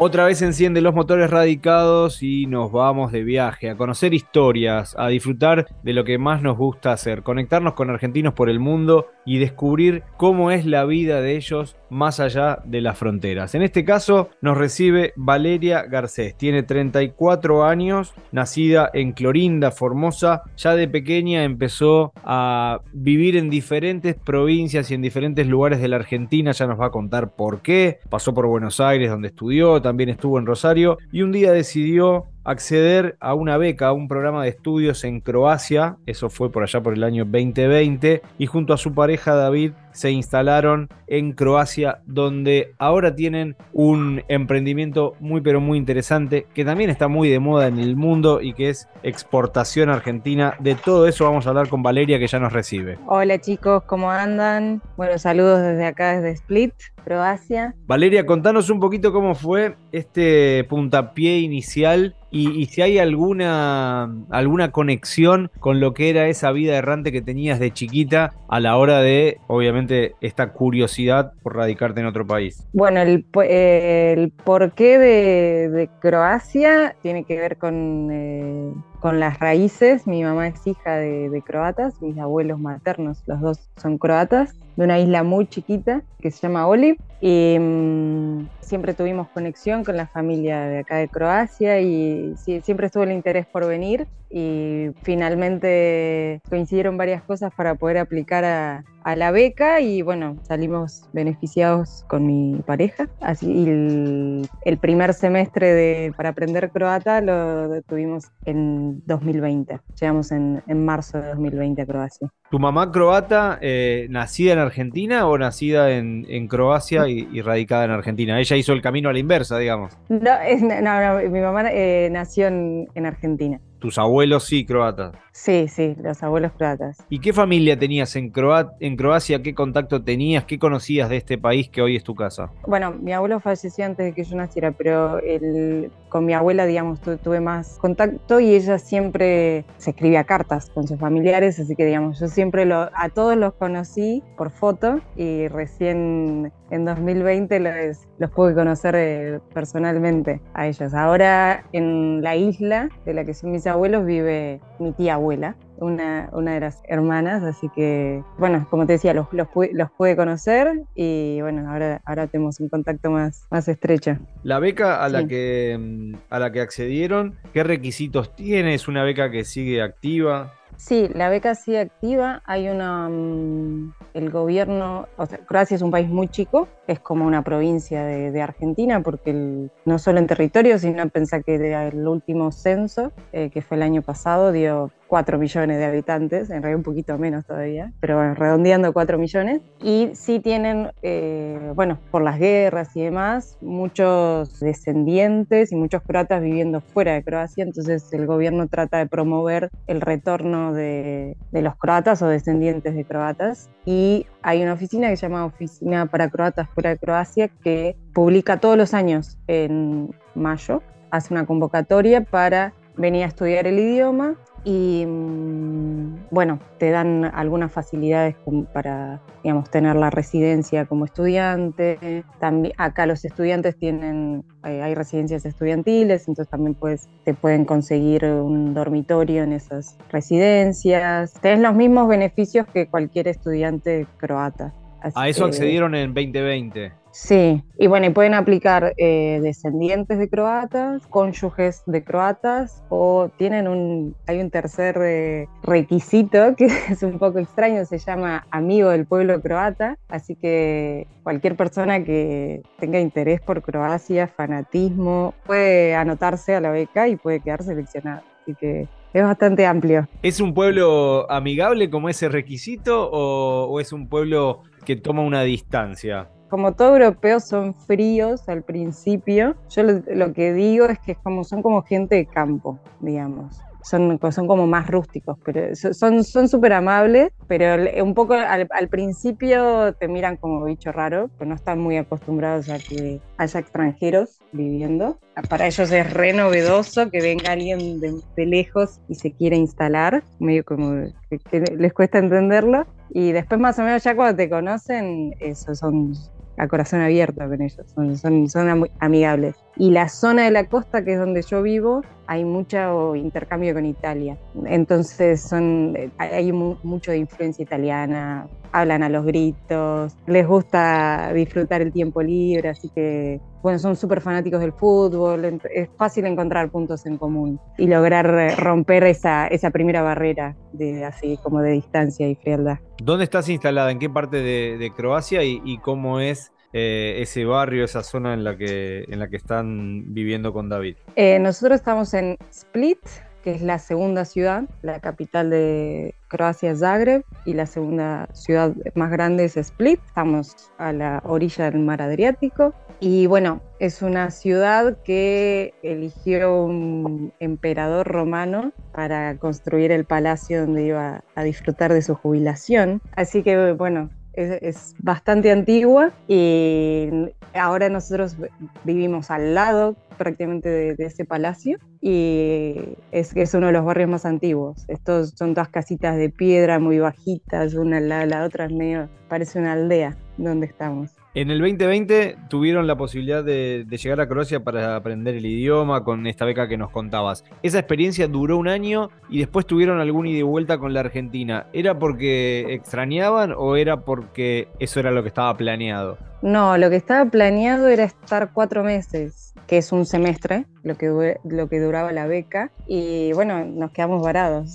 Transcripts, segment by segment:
Otra vez enciende los motores radicados y nos vamos de viaje a conocer historias, a disfrutar de lo que más nos gusta hacer, conectarnos con argentinos por el mundo y descubrir cómo es la vida de ellos más allá de las fronteras. En este caso nos recibe Valeria Garcés, tiene 34 años, nacida en Clorinda, Formosa, ya de pequeña empezó a vivir en diferentes provincias y en diferentes lugares de la Argentina, ya nos va a contar por qué, pasó por Buenos Aires donde estudió, también estuvo en Rosario y un día decidió acceder a una beca, a un programa de estudios en Croacia, eso fue por allá por el año 2020, y junto a su pareja David se instalaron en Croacia, donde ahora tienen un emprendimiento muy pero muy interesante, que también está muy de moda en el mundo y que es exportación argentina. De todo eso vamos a hablar con Valeria, que ya nos recibe. Hola chicos, ¿cómo andan? Bueno, saludos desde acá, desde Split, Croacia. Valeria, contanos un poquito cómo fue este puntapié inicial y, si hay alguna, alguna conexión con lo que era esa vida errante que tenías de chiquita a la hora de, obviamente, esta curiosidad por radicarte en otro país. Bueno, el, el porqué de, de, Croacia tiene que ver con... Eh, con las raíces. Mi mamá es hija de, croatas, mis abuelos maternos, los dos son croatas, de una isla muy chiquita que se llama Oliv. Y mm, siempre tuvimos conexión con la familia de acá de Croacia y siempre estuvo el interés por venir y finalmente coincidieron varias cosas para poder aplicar a, la beca y bueno, salimos beneficiados con mi pareja. Así el, primer semestre de, para aprender croata lo tuvimos en 2020. Llegamos en, marzo de 2020 a Croacia. ¿Tu mamá croata, eh, nacida en Argentina o nacida en, Croacia y, radicada en Argentina? Ella hizo el camino a la inversa, digamos. No, no, mi mamá eh, nació en Argentina. Tus abuelos sí croatas. Sí, sí, los abuelos croatas. ¿Y qué familia tenías en, en Croacia? ¿Qué contacto tenías? ¿Qué conocías de este país que hoy es tu casa? Bueno, mi abuelo falleció antes de que yo naciera, pero el, con mi abuela, digamos, tuve más contacto y ella siempre se escribía cartas con sus familiares, así que, digamos, yo siempre lo, a todos los conocí por foto y recién en 2020 los, los pude conocer eh, personalmente a ellos. Ahora en la isla de la que son mis abuelos vive mi tía abuela, una, una de las hermanas, así que, bueno, como te decía, los, los, los pude conocer y bueno, ahora, ahora tenemos un contacto más, más estrecho. La beca a la, que, mm, a la que accedieron, ¿qué requisitos tiene? ¿Es una beca que sigue activa? Sí, la beca sigue activa. Hay una. Mm, el gobierno. O sea, Croacia es un país muy chico, es como una provincia de, Argentina, porque no solo en territorio, sino pensar que el último censo, eh, que fue el año pasado, dio 4 millones de habitantes, en realidad un poquito menos todavía, pero bueno, redondeando 4 millones. Y sí tienen, eh, bueno, por las guerras y demás, muchos descendientes y muchos croatas viviendo fuera de Croacia, entonces el gobierno trata de promover el retorno de, de los croatas o descendientes de croatas. Y hay una oficina que se llama Oficina para Croatas fuera de Croacia que publica todos los años en mayo, hace una convocatoria para venir a estudiar el idioma y mm, bueno, te dan algunas facilidades para, digamos, tener la residencia como estudiante. También acá los estudiantes tienen, eh, hay residencias estudiantiles, entonces también puedes, te pueden conseguir un dormitorio en esas residencias. Tienes los mismos beneficios que cualquier estudiante croata. a eso accedieron en 2020. Sí, y bueno, y pueden aplicar eh, descendientes de croatas, cónyuges de croatas, o tienen un, hay un tercer eh, requisito que es un poco extraño, se llama amigo del pueblo croata, así que cualquier persona que tenga interés por Croacia, fanatismo, puede anotarse a la beca y puede quedar seleccionado. Así que es bastante amplio. ¿Es un pueblo amigable como ese requisito o es un pueblo que toma una distancia? Como todo europeo son fríos al principio, yo lo, que digo es que como, son como gente de campo, digamos. Son, son como más rústicos, pero son súper amables, pero un poco al, principio te miran como bicho raro, pues no están muy acostumbrados a que haya extranjeros viviendo. Para ellos es re novedoso que venga alguien de, lejos y se quiera instalar, medio como que, les cuesta entenderlo. Y después más o menos ya cuando te conocen, eso son a corazón abierto con ellos, son, son, son amigables. Y la zona de la costa, que es donde yo vivo, hay mucho intercambio con Italia. Entonces son, hay mucho de influencia italiana, hablan a los gritos, les gusta disfrutar el tiempo libre, así que bueno, son súper fanáticos del fútbol, es fácil encontrar puntos en común y lograr romper esa, esa primera barrera de así como de distancia y frialdad. ¿Dónde estás instalada? ¿En qué parte de, Croacia y, cómo es eh, ese barrio, esa zona en la que, en la que están viviendo con David? Eh, nosotros estamos en Split, que es la segunda ciudad, la capital de Croacia Zagreb y la segunda ciudad más grande es Split. Estamos a la orilla del mar Adriático y bueno, es una ciudad que eligió un emperador romano para construir el palacio donde iba a disfrutar de su jubilación. Así que bueno, es, bastante antigua y ahora nosotros vivimos al lado prácticamente de, ese palacio y es, es uno de los barrios más antiguos. Estos son todas casitas de piedra muy bajitas, una al lado de la otra, es medio, parece una aldea donde estamos. En el 2020 tuvieron la posibilidad de, llegar a Croacia para aprender el idioma con esta beca que nos contabas. Esa experiencia duró un año y después tuvieron algún ida y vuelta con la Argentina. ¿Era porque extrañaban o era porque eso era lo que estaba planeado? No, lo que estaba planeado era estar cuatro meses, que es un semestre, lo que, lo que duraba la beca, y bueno, nos quedamos varados.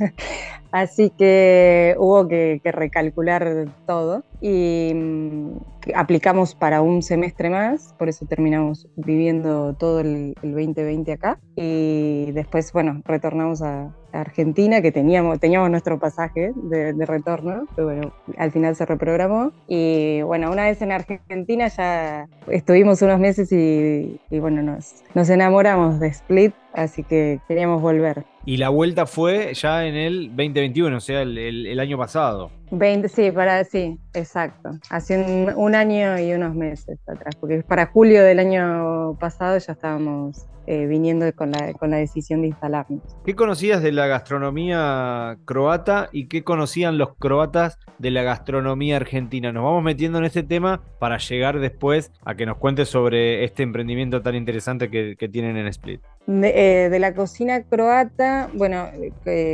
Así que hubo que, recalcular todo y mm, aplicamos para un semestre más, por eso terminamos viviendo todo el, 2020 acá. Y después, bueno, retornamos a, Argentina, que teníamos, teníamos nuestro pasaje de, retorno, pero bueno, al final se reprogramó. Y bueno, una vez en Argentina ya estuvimos unos meses y, bueno, nos, nos enamoramos de Split, así que queríamos volver. Y la vuelta fue ya en el 2021, o sea, el, año pasado. 20, sí, para, sí, exacto. Hace un, año y unos meses atrás, porque para julio del año pasado ya estábamos eh, viniendo con la, con la decisión de instalarnos. ¿Qué conocías de la gastronomía croata y qué conocían los croatas de la gastronomía argentina? Nos vamos metiendo en este tema para llegar después a que nos cuentes sobre este emprendimiento tan interesante que, tienen en Split. De, eh, la cocina croata, bueno,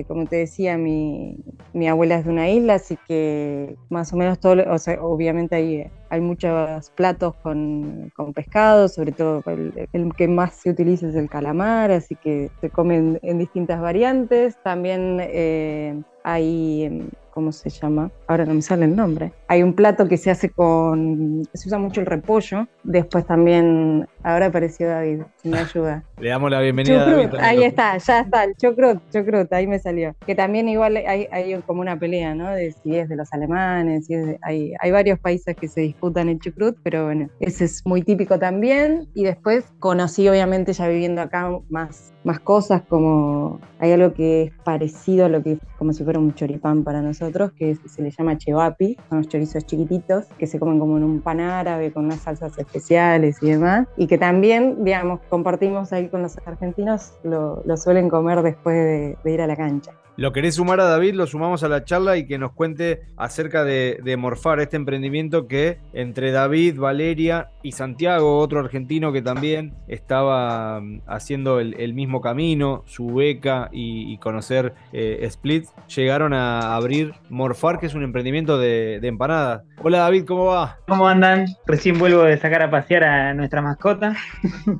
como te decía, mi, mi, abuela es de una isla, así que más o menos todo, o sea, obviamente hay, hay muchos platos con, con pescado, sobre todo el, que más se utiliza es el calamar, así que se comen en distintas variantes. También eh, hay ¿cómo se llama? Ahora no me sale el nombre. Hay un plato que se hace con, se usa mucho el repollo. Después también, ahora apareció David, si me ayuda. Le damos la bienvenida a David. Ahí está, ya está, el chocrut, chocrut, ahí me salió. Que también igual hay, hay como una pelea, ¿no? De si es de los alemanes, si es hay, hay varios países que se disputan el chucrut, pero bueno, ese es muy típico también. Y después conocí, obviamente, ya viviendo acá, más, más cosas como hay algo que es parecido a lo que como si fuera un choripán para nosotros, que se le llama chevapi, son los chorizos chiquititos que se comen como en un pan árabe con unas salsas especiales y demás, y que también, digamos, compartimos ahí con los argentinos, lo, suelen comer después de ir a la cancha. ¿Lo querés sumar a David? Lo sumamos a la charla y que nos cuente acerca de, Morfar, este emprendimiento que entre David, Valeria y Santiago, otro argentino que también estaba mm, haciendo el, mismo camino, su beca y, conocer eh, Split, llegaron a abrir Morfar, que es un emprendimiento de, empanadas. Hola David, ¿cómo va? ¿Cómo andan? Recién vuelvo de sacar a pasear a nuestra mascota.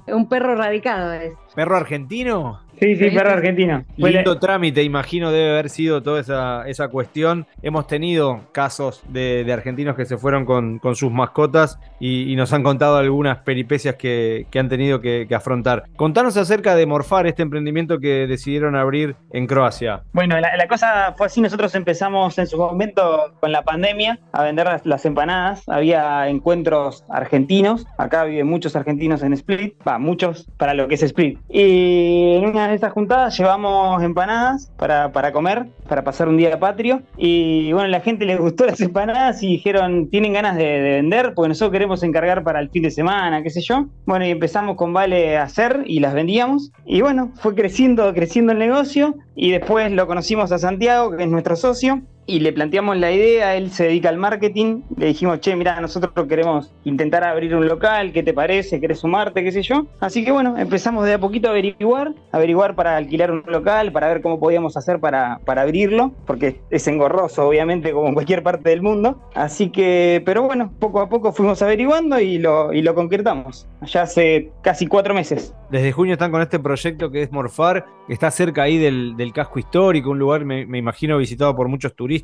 un perro radicado es. ¿Perro argentino? Sí, sí, perro argentino. Lindo trámite, imagino, debe haber sido toda esa, esa cuestión. Hemos tenido casos de, argentinos que se fueron con, sus mascotas y, nos han contado algunas peripecias que, han tenido que, afrontar. Contanos acerca de Morfar, este emprendimiento que decidieron abrir en Croacia. Bueno, la, cosa fue así. Nosotros empezamos en su momento con la pandemia a vender las, empanadas. Había encuentros argentinos. Acá viven muchos argentinos en Split. Va, muchos para lo que es Split. Y en una de estas juntadas llevamos empanadas para, para comer, para pasar un día patrio. Y bueno, la gente les gustó las empanadas y dijeron, tienen ganas de, vender, porque nosotros queremos encargar para el fin de semana, qué sé yo. Bueno, y empezamos con Vale a hacer y las vendíamos. Y bueno, fue creciendo, creciendo el negocio. Y después lo conocimos a Santiago, que es nuestro socio y le planteamos la idea, él se dedica al marketing, le dijimos, che, mira, nosotros queremos intentar abrir un local, ¿qué te parece? ¿Querés sumarte? ¿Qué sé yo? Así que bueno, empezamos de a poquito a averiguar, averiguar para alquilar un local, para ver cómo podíamos hacer para, para abrirlo, porque es engorroso, obviamente, como en cualquier parte del mundo. Así que, pero bueno, poco a poco fuimos averiguando y lo, y lo concretamos, ya hace casi cuatro meses. Desde junio están con este proyecto que es Morfar, que está cerca ahí del, del casco histórico, un lugar, me, me, imagino, visitado por muchos turistas.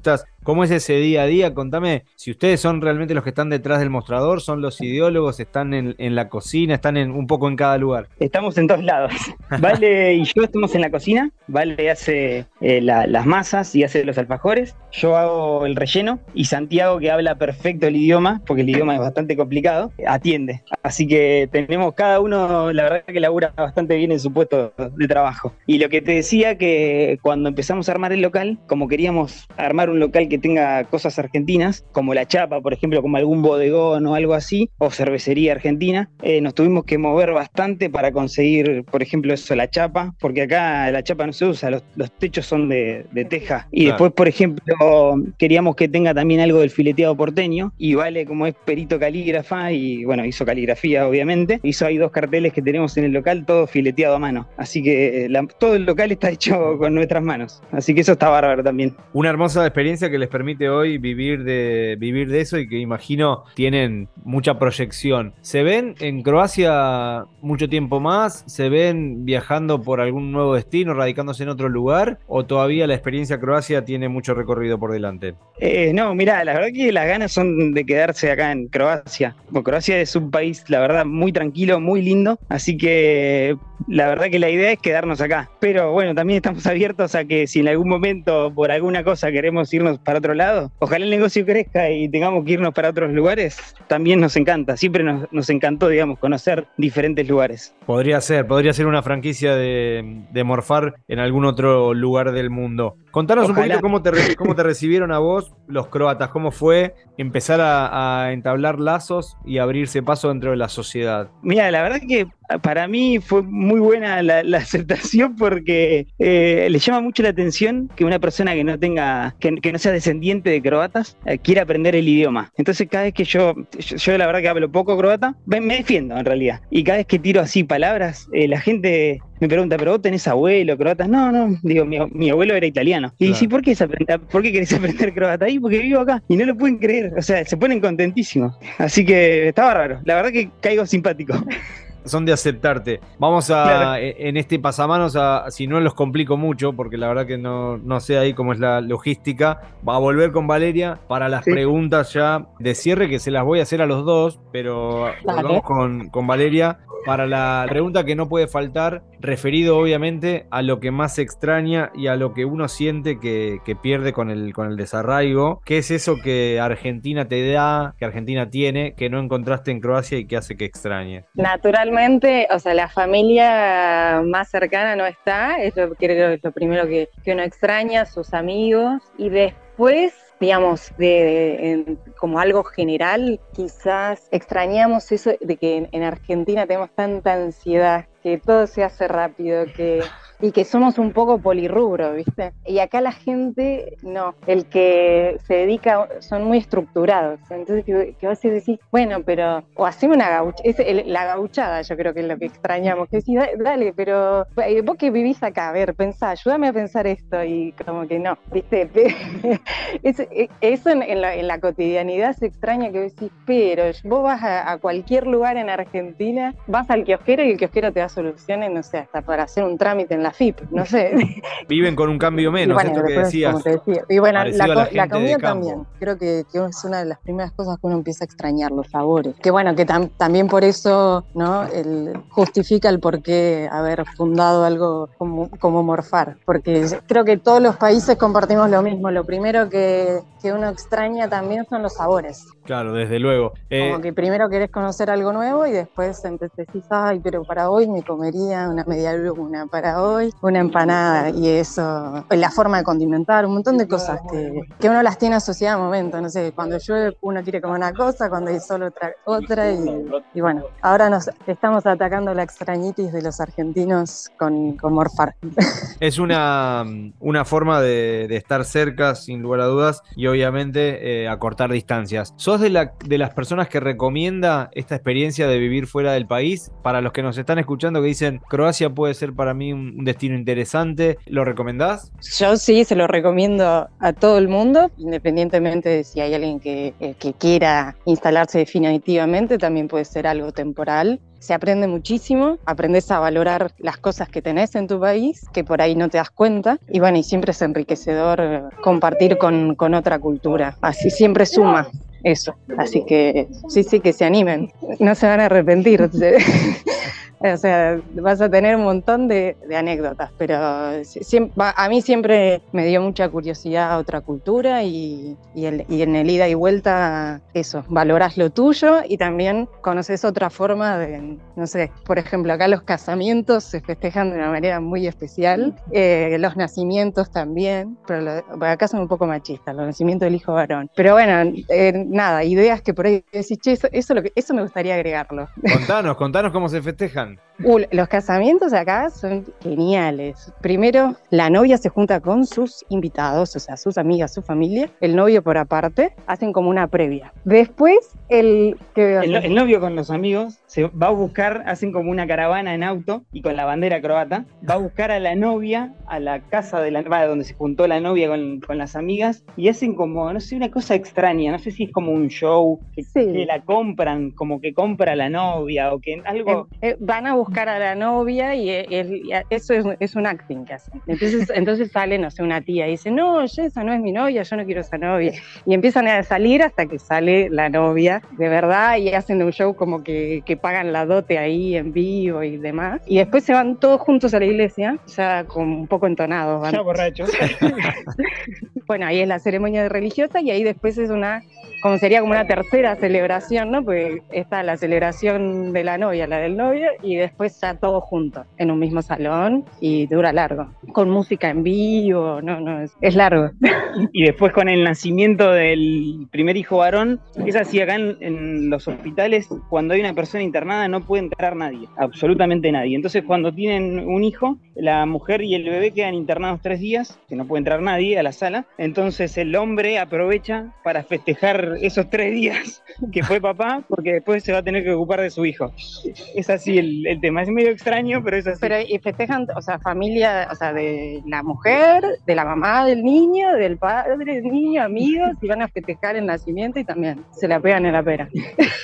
¿Cómo es ese día a día? Contame si ustedes son realmente los que están detrás del mostrador, son los ideólogos, están en, en la cocina, están en, un poco en cada lugar. Estamos en todos lados. Vale y yo estamos en la cocina. Vale hace eh, la, las masas y hace los alfajores. Yo hago el relleno y Santiago, que habla perfecto el idioma, porque el idioma es bastante complicado, atiende. Así que tenemos cada uno, la verdad que labura bastante bien en su puesto de trabajo. Y lo que te decía que cuando empezamos a armar el local, como queríamos armar un local que tenga cosas argentinas, como la chapa, por ejemplo, como algún bodegón o algo así, o cervecería argentina, eh, nos tuvimos que mover bastante para conseguir, por ejemplo, eso, la chapa, porque acá la chapa no se usa, los, los techos son de, de teja. Y claro. después, por ejemplo, queríamos que tenga también algo del fileteado porteño, y Vale, como es perito calígrafa, y bueno, hizo caligrafía, obviamente, hizo ahí dos carteles que tenemos en el local, todo fileteado a mano. Así que la, todo el local está hecho con nuestras manos. Así que eso está bárbaro también. Una hermosa experiencia que les permite hoy vivir de, vivir de eso y que imagino tienen mucha proyección. ¿Se ven en Croacia mucho tiempo más? ¿Se ven viajando por algún nuevo destino, radicándose en otro lugar? ¿O todavía la experiencia Croacia tiene mucho recorrido por delante? Eh, no, mira, la verdad que las ganas son de quedarse acá en Croacia. Croacia es un país, la verdad, muy tranquilo, muy lindo. Así que la verdad que la idea es quedarnos acá. Pero bueno, también estamos abiertos a que si en algún momento por alguna cosa queremos irnos para otro lado, ojalá el negocio crezca y tengamos que irnos para otros lugares, también nos encanta. Siempre nos, nos encantó, digamos, conocer diferentes lugares. Podría ser, podría ser una franquicia de, de Morfar en algún otro lugar del mundo. Contanos Ojalá. un poquito cómo te, cómo te recibieron a vos los croatas, cómo fue empezar a, a, entablar lazos y abrirse paso dentro de la sociedad. Mira, la verdad que para mí fue muy buena la, la aceptación porque eh, le llama mucho la atención que una persona que no tenga, que, que no sea descendiente de croatas, eh, quiera aprender el idioma. Entonces cada vez que yo, yo, yo, la verdad que hablo poco croata, me, defiendo en realidad. Y cada vez que tiro así palabras, eh, la gente me pregunta, ¿pero vos tenés abuelo croata? No, no, digo, mi, mi abuelo era italiano. Y claro. dice, ¿por qué, ¿por qué querés aprender croata? ahí? porque vivo acá. Y no lo pueden creer, o sea, se ponen contentísimos. Así que está bárbaro, la verdad que caigo simpático. son de aceptarte. Vamos a, claro. en este pasamanos, a, si no los complico mucho, porque la verdad que no, no sé ahí cómo es la logística, va a volver con Valeria para las sí. preguntas ya de cierre, que se las voy a hacer a los dos, pero vamos con, con Valeria para la pregunta que no puede faltar, referido obviamente a lo que más extraña y a lo que uno siente que, pierde con el, con el desarraigo. ¿Qué es eso que Argentina te da, que Argentina tiene, que no encontraste en Croacia y que hace que extrañe? Naturalmente, o sea, la familia más cercana no está, es lo, creo es lo primero que, que uno extraña, sus amigos, y después digamos, de, de en, como algo general, quizás extrañamos eso de que en, en, Argentina tenemos tanta ansiedad, que todo se hace rápido, que y que somos un poco polirrubro, ¿viste? Y acá la gente, no, el que se dedica, son muy estructurados. Entonces, que, vas a decir, bueno, pero, o hacemos una gauchada, es el, la gauchada, yo creo que es lo que extrañamos, que decís, dale, pero eh, vos que vivís acá, a ver, pensá, ayúdame a pensar esto, y como que no, ¿viste? Eh, eso en, en, la, en, la, cotidianidad se extraña que decís, pero vos vas a, a, cualquier lugar en Argentina, vas al kiosquero y el kiosquero te da soluciones, no sé, hasta para hacer un trámite en la FIP, no sé. Viven con un cambio menos, bueno, esto que decías. Decía. Y bueno, la, la, la, comida también, creo que, que, es una de las primeras cosas que uno empieza a extrañar, los sabores. Que bueno, que tam, también por eso ¿no? El, justifica el por qué haber fundado algo como, como Morfar, porque creo que todos los países compartimos lo mismo. Lo primero que, que uno extraña también son los sabores. Claro, desde luego. Eh, como que primero querés conocer algo nuevo y después decís, ay, pero para hoy me comería una media luna, para hoy una empanada y eso, la forma de condimentar, un montón de cosas que, que uno las tiene asociadas a momentos, no sé, cuando llueve uno quiere comer una cosa, cuando hay sol otra, otra y, y bueno, ahora nos estamos atacando la extrañitis de los argentinos con, con morfar. Es una, una forma de, de estar cerca, sin lugar a dudas, y obviamente eh, acortar distancias. ¿Sos de, la, de las personas que recomienda esta experiencia de vivir fuera del país? Para los que nos están escuchando que dicen, Croacia puede ser para mí un, un destino interesante, ¿lo recomendás? Yo sí, se lo recomiendo a todo el mundo, independientemente de si hay alguien que, eh, que quiera instalarse definitivamente, también puede ser algo temporal. Se aprende muchísimo, aprendes a valorar las cosas que tenés en tu país, que por ahí no te das cuenta, y bueno, y siempre es enriquecedor compartir con, con otra cultura, así siempre suma eso. Así que sí, sí, que se animen. No se van a arrepentir. o sea, vas a tener un montón de, de anécdotas, pero siempre, a mí siempre me dio mucha curiosidad a otra cultura y, y, el, y, en el ida y vuelta eso, valorás lo tuyo y también conoces otra forma de, no sé, por ejemplo, acá los casamientos se festejan de una manera muy especial, eh, los nacimientos también, pero lo, acá son un poco machistas, los nacimientos del hijo varón. Pero bueno, eh, nada, ideas que por ahí decís, che, eso, eso, lo que, eso me gustaría agregarlo. Contanos, contanos cómo se festejan. done. Uh, los casamientos acá son geniales. Primero, la novia se junta con sus invitados, o sea, sus amigas, su familia. El novio por aparte, hacen como una previa. Después, el... El, el, novio con los amigos se va a buscar, hacen como una caravana en auto y con la bandera croata, va a buscar a la novia a la casa de la donde se juntó la novia con, con las amigas y hacen como, no sé, una cosa extraña, no sé si es como un show, que, sí. que la compran, como que compra la novia o que algo... Eh, eh, van a buscar a la novia y, el, y eso es, es, un acting que hacen. Entonces, entonces sale, no sé, una tía y dice, no, yo, esa no es mi novia, yo no quiero esa novia. Y empiezan a salir hasta que sale la novia, de verdad, y hacen un show como que, que pagan la dote ahí en vivo y demás. Y después se van todos juntos a la iglesia, ya con un poco entonados. Van. Ya borrachos. bueno, ahí es la ceremonia religiosa y ahí después es una como sería como una tercera celebración, ¿no? Porque está la celebración de la novia, la del novio, y después ya todos juntos en un mismo salón y dura largo, con música en vivo, no, no, es, es largo. Y después con el nacimiento del primer hijo varón, es así acá en, en, los hospitales, cuando hay una persona internada no puede entrar nadie, absolutamente nadie. Entonces cuando tienen un hijo, la mujer y el bebé quedan internados tres días, que no puede entrar nadie a la sala, entonces el hombre aprovecha para festejar esos tres días que fue papá, porque después se va a tener que ocupar de su hijo. Es así el, el tema, es medio extraño, pero es así. Pero y festejan, o sea, familia, o sea, de la mujer, de la mamá del niño, del padre del niño, amigos, y van a festejar el nacimiento y también se la pegan en la pera.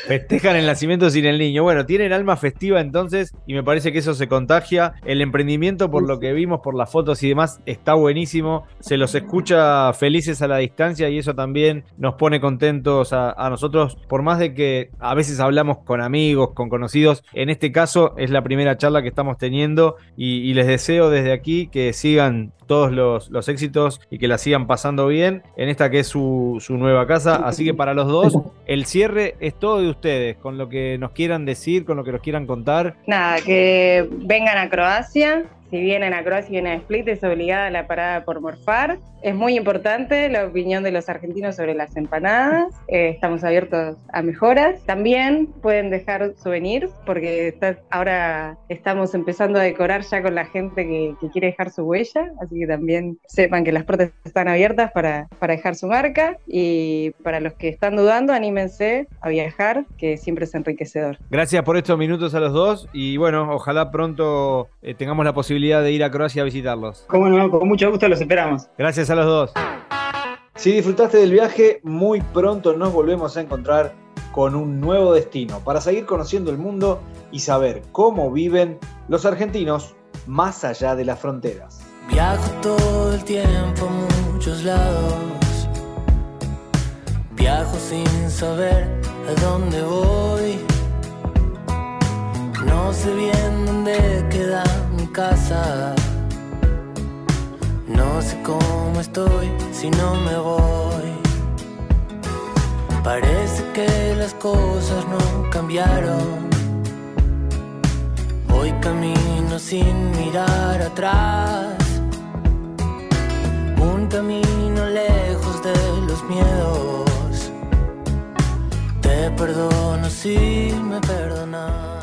Festejan el nacimiento sin el niño. Bueno, tienen alma festiva entonces, y me parece que eso se contagia. El emprendimiento, por lo que vimos, por las fotos y demás, está buenísimo. Se los escucha felices a la distancia y eso también nos pone contentos a, nosotros, por más de que a veces hablamos con amigos, con conocidos, en este caso es la primera charla que estamos teniendo y, y les deseo desde aquí que sigan todos los, los, éxitos y que la sigan pasando bien en esta que es su, su, nueva casa. Así que para los dos, el cierre es todo de ustedes, con lo que nos quieran decir, con lo que nos quieran contar. Nada, que vengan a Croacia, si vienen a Croacia y vienen a Split, es obligada la parada por morfar. Es muy importante la opinión de los argentinos sobre las empanadas. Eh, estamos abiertos a mejoras. También pueden dejar souvenirs, porque ahora estamos empezando a decorar ya con la gente que, que, quiere dejar su huella. Así que también sepan que las puertas están abiertas para, para dejar su marca. Y para los que están dudando, anímense a viajar, que siempre es enriquecedor. Gracias por estos minutos a los dos. Y bueno, ojalá pronto eh, tengamos la posibilidad de ir a Croacia a visitarlos. Cómo no, con mucho gusto los esperamos. Gracias a los dos. Si disfrutaste del viaje, muy pronto nos volvemos a encontrar con un nuevo destino para seguir conociendo el mundo y saber cómo viven los argentinos más allá de las fronteras. Viajo todo el tiempo a muchos lados. Viajo sin saber a dónde voy. No sé bien dónde queda No sé cómo estoy si no me voy. Parece que las cosas no cambiaron. Hoy camino sin mirar atrás. Un camino lejos de los miedos. Te perdono si me perdonas.